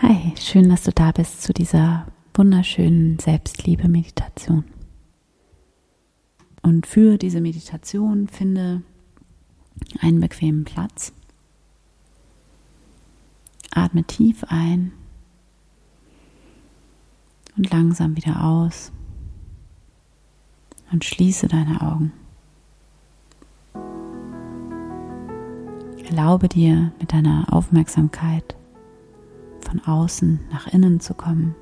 Hi, schön, dass du da bist zu dieser wunderschönen Selbstliebe-Meditation. Und für diese Meditation finde einen bequemen Platz. Atme tief ein und langsam wieder aus und schließe deine Augen. Erlaube dir mit deiner Aufmerksamkeit von außen nach innen zu kommen.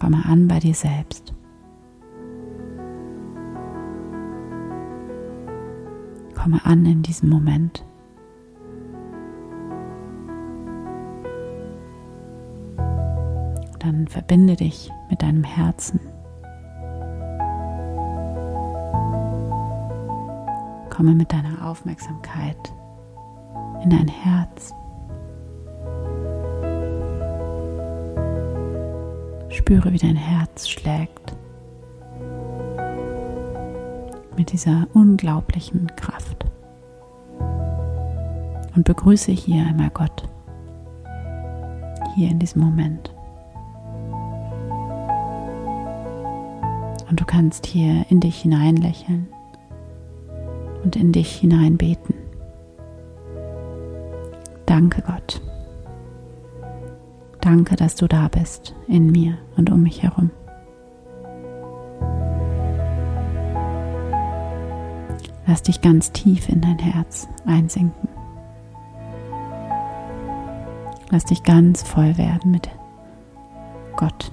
Komme an bei dir selbst. Komme an in diesem Moment. Dann verbinde dich mit deinem Herzen. Komme mit deiner Aufmerksamkeit in dein Herz. Spüre, wie dein Herz schlägt mit dieser unglaublichen Kraft. Und begrüße hier einmal Gott, hier in diesem Moment. Und du kannst hier in dich hinein lächeln und in dich hinein Danke, dass du da bist in mir und um mich herum. Lass dich ganz tief in dein Herz einsinken. Lass dich ganz voll werden mit Gott.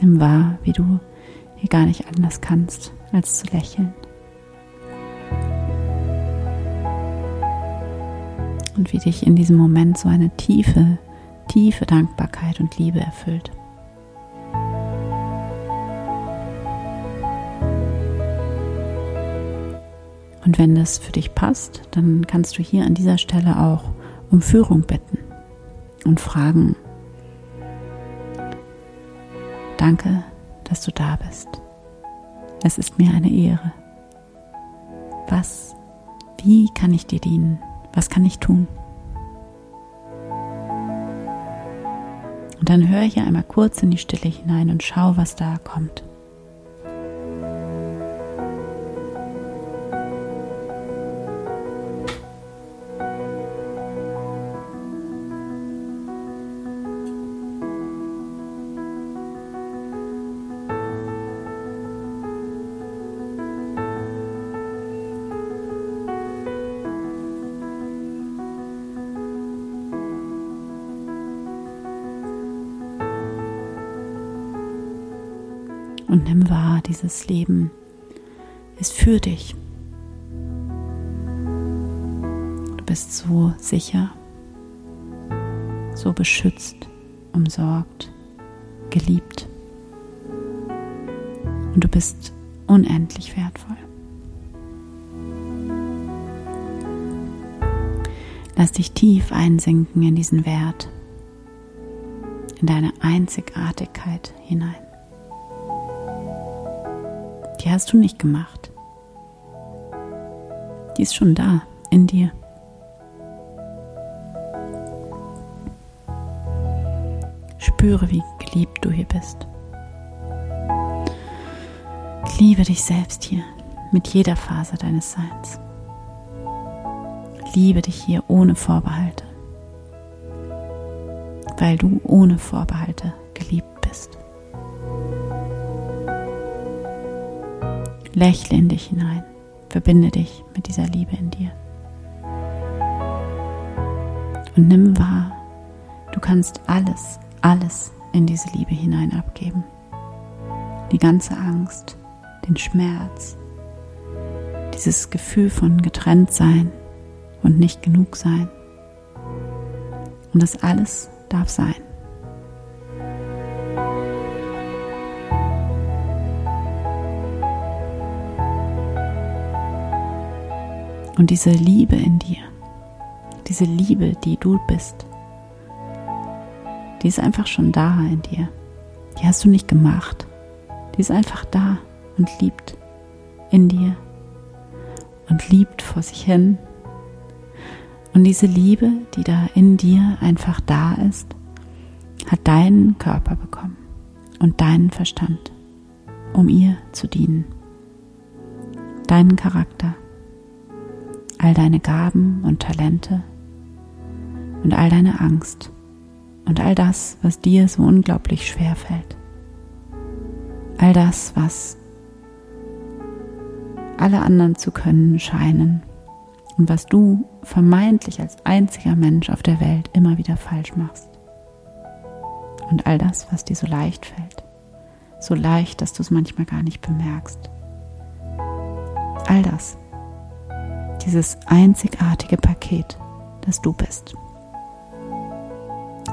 Nimm wahr, wie du hier gar nicht anders kannst, als zu lächeln. Und wie dich in diesem Moment so eine tiefe, tiefe Dankbarkeit und Liebe erfüllt. Und wenn das für dich passt, dann kannst du hier an dieser Stelle auch um Führung bitten und fragen, danke, dass du da bist. Es ist mir eine Ehre. Was, wie kann ich dir dienen? Was kann ich tun? Dann höre hier einmal kurz in die Stille hinein und schau, was da kommt. Und nimm wahr, dieses Leben ist für dich. Du bist so sicher, so beschützt, umsorgt, geliebt. Und du bist unendlich wertvoll. Lass dich tief einsinken in diesen Wert, in deine Einzigartigkeit hinein. Die hast du nicht gemacht. Die ist schon da in dir. Spüre, wie geliebt du hier bist. Liebe dich selbst hier mit jeder Phase deines Seins. Liebe dich hier ohne Vorbehalte, weil du ohne Vorbehalte Lächle in dich hinein. Verbinde dich mit dieser Liebe in dir. Und nimm wahr, du kannst alles, alles in diese Liebe hinein abgeben. Die ganze Angst, den Schmerz, dieses Gefühl von getrennt sein und nicht genug sein. Und das alles darf sein. Und diese Liebe in dir, diese Liebe, die du bist, die ist einfach schon da in dir. Die hast du nicht gemacht. Die ist einfach da und liebt in dir und liebt vor sich hin. Und diese Liebe, die da in dir einfach da ist, hat deinen Körper bekommen und deinen Verstand, um ihr zu dienen. Deinen Charakter, all deine Gaben und Talente und all deine Angst und all das, was dir so unglaublich schwer fällt. All das, was alle anderen zu können scheinen und was du vermeintlich als einziger Mensch auf der Welt immer wieder falsch machst. Und all das, was dir so leicht fällt. So leicht, dass du es manchmal gar nicht bemerkst. All das. Dieses einzigartige Paket, das du bist.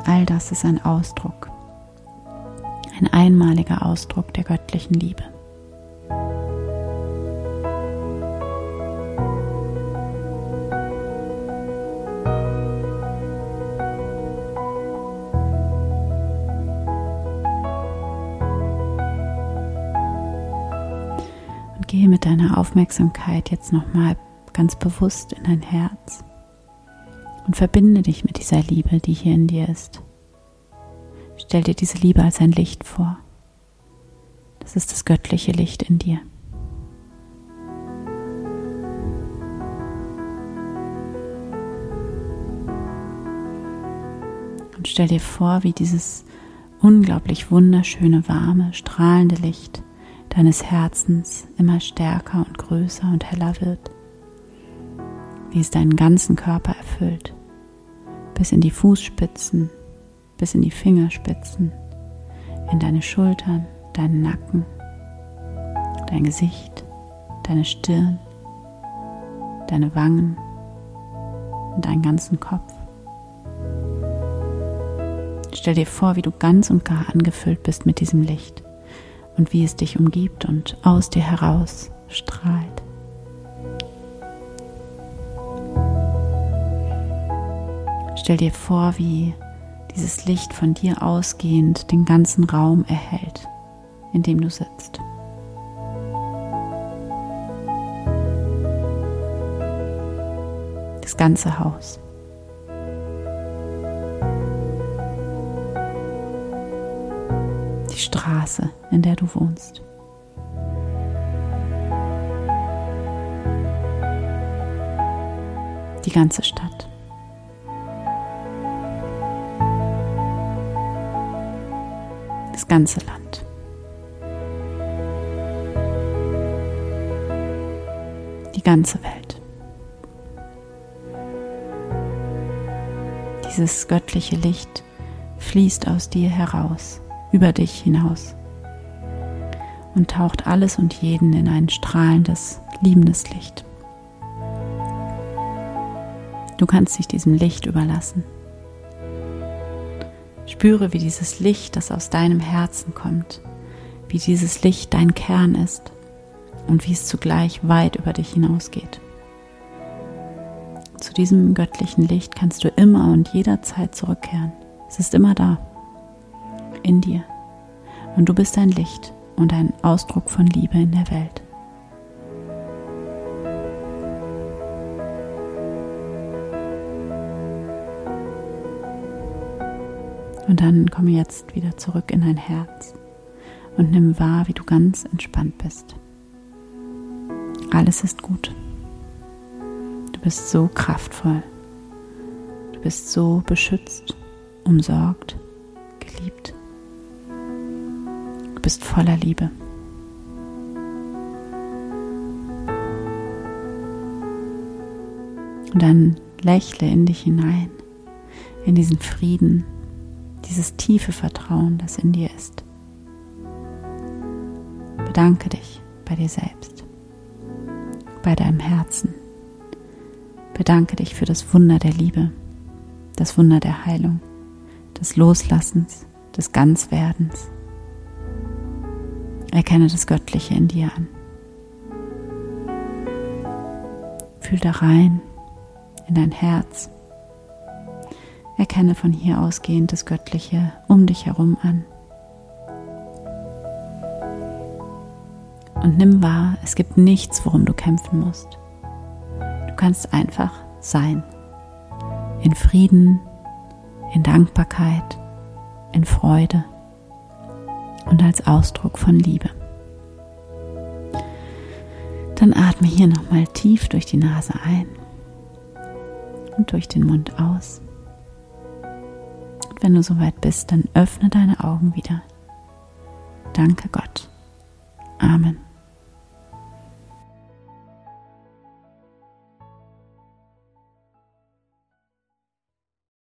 All das ist ein Ausdruck. Ein einmaliger Ausdruck der göttlichen Liebe. gehe mit deiner Aufmerksamkeit jetzt nochmal ganz bewusst in dein Herz und verbinde dich mit dieser Liebe, die hier in dir ist. Stell dir diese Liebe als ein Licht vor. Das ist das göttliche Licht in dir. Und stell dir vor, wie dieses unglaublich wunderschöne, warme, strahlende Licht deines Herzens immer stärker und größer und heller wird, wie es deinen ganzen Körper erfüllt, bis in die Fußspitzen, bis in die Fingerspitzen, in deine Schultern, deinen Nacken, dein Gesicht, deine Stirn, deine Wangen und deinen ganzen Kopf. Stell dir vor, wie du ganz und gar angefüllt bist mit diesem Licht und wie es dich umgibt und aus dir heraus strahlt. Stell dir vor, wie dieses Licht von dir ausgehend den ganzen Raum erhält, in dem du sitzt. Das ganze Haus. die Straße, in der du wohnst. Die ganze Stadt. Das ganze Land. Die ganze Welt. Dieses göttliche Licht fließt aus dir heraus über dich hinaus und taucht alles und jeden in ein strahlendes, liebendes Licht. Du kannst dich diesem Licht überlassen. Spüre, wie dieses Licht, das aus deinem Herzen kommt, wie dieses Licht dein Kern ist und wie es zugleich weit über dich hinausgeht. Zu diesem göttlichen Licht kannst du immer und jederzeit zurückkehren. Es ist immer da in dir. Und du bist ein Licht und ein Ausdruck von Liebe in der Welt. Und dann komme jetzt wieder zurück in dein Herz und nimm wahr, wie du ganz entspannt bist. Alles ist gut. Du bist so kraftvoll. Du bist so beschützt, umsorgt, geliebt bist voller Liebe. Und dann lächle in dich hinein, in diesen Frieden, dieses tiefe Vertrauen, das in dir ist. Bedanke dich bei dir selbst, bei deinem Herzen. Bedanke dich für das Wunder der Liebe, das Wunder der Heilung, des Loslassens, des Ganzwerdens. Erkenne das Göttliche in dir an. Fühl da rein in dein Herz. Erkenne von hier ausgehend das Göttliche um dich herum an. und nimm wahr, es gibt nichts, worum du kämpfen musst. Du kannst einfach sein. In Frieden, in Dankbarkeit, in Freude und als Ausdruck von Liebe. Dann atme hier nochmal tief durch die Nase ein und durch den Mund aus. Wenn du soweit bist, dann öffne deine Augen wieder. Danke Gott. Amen.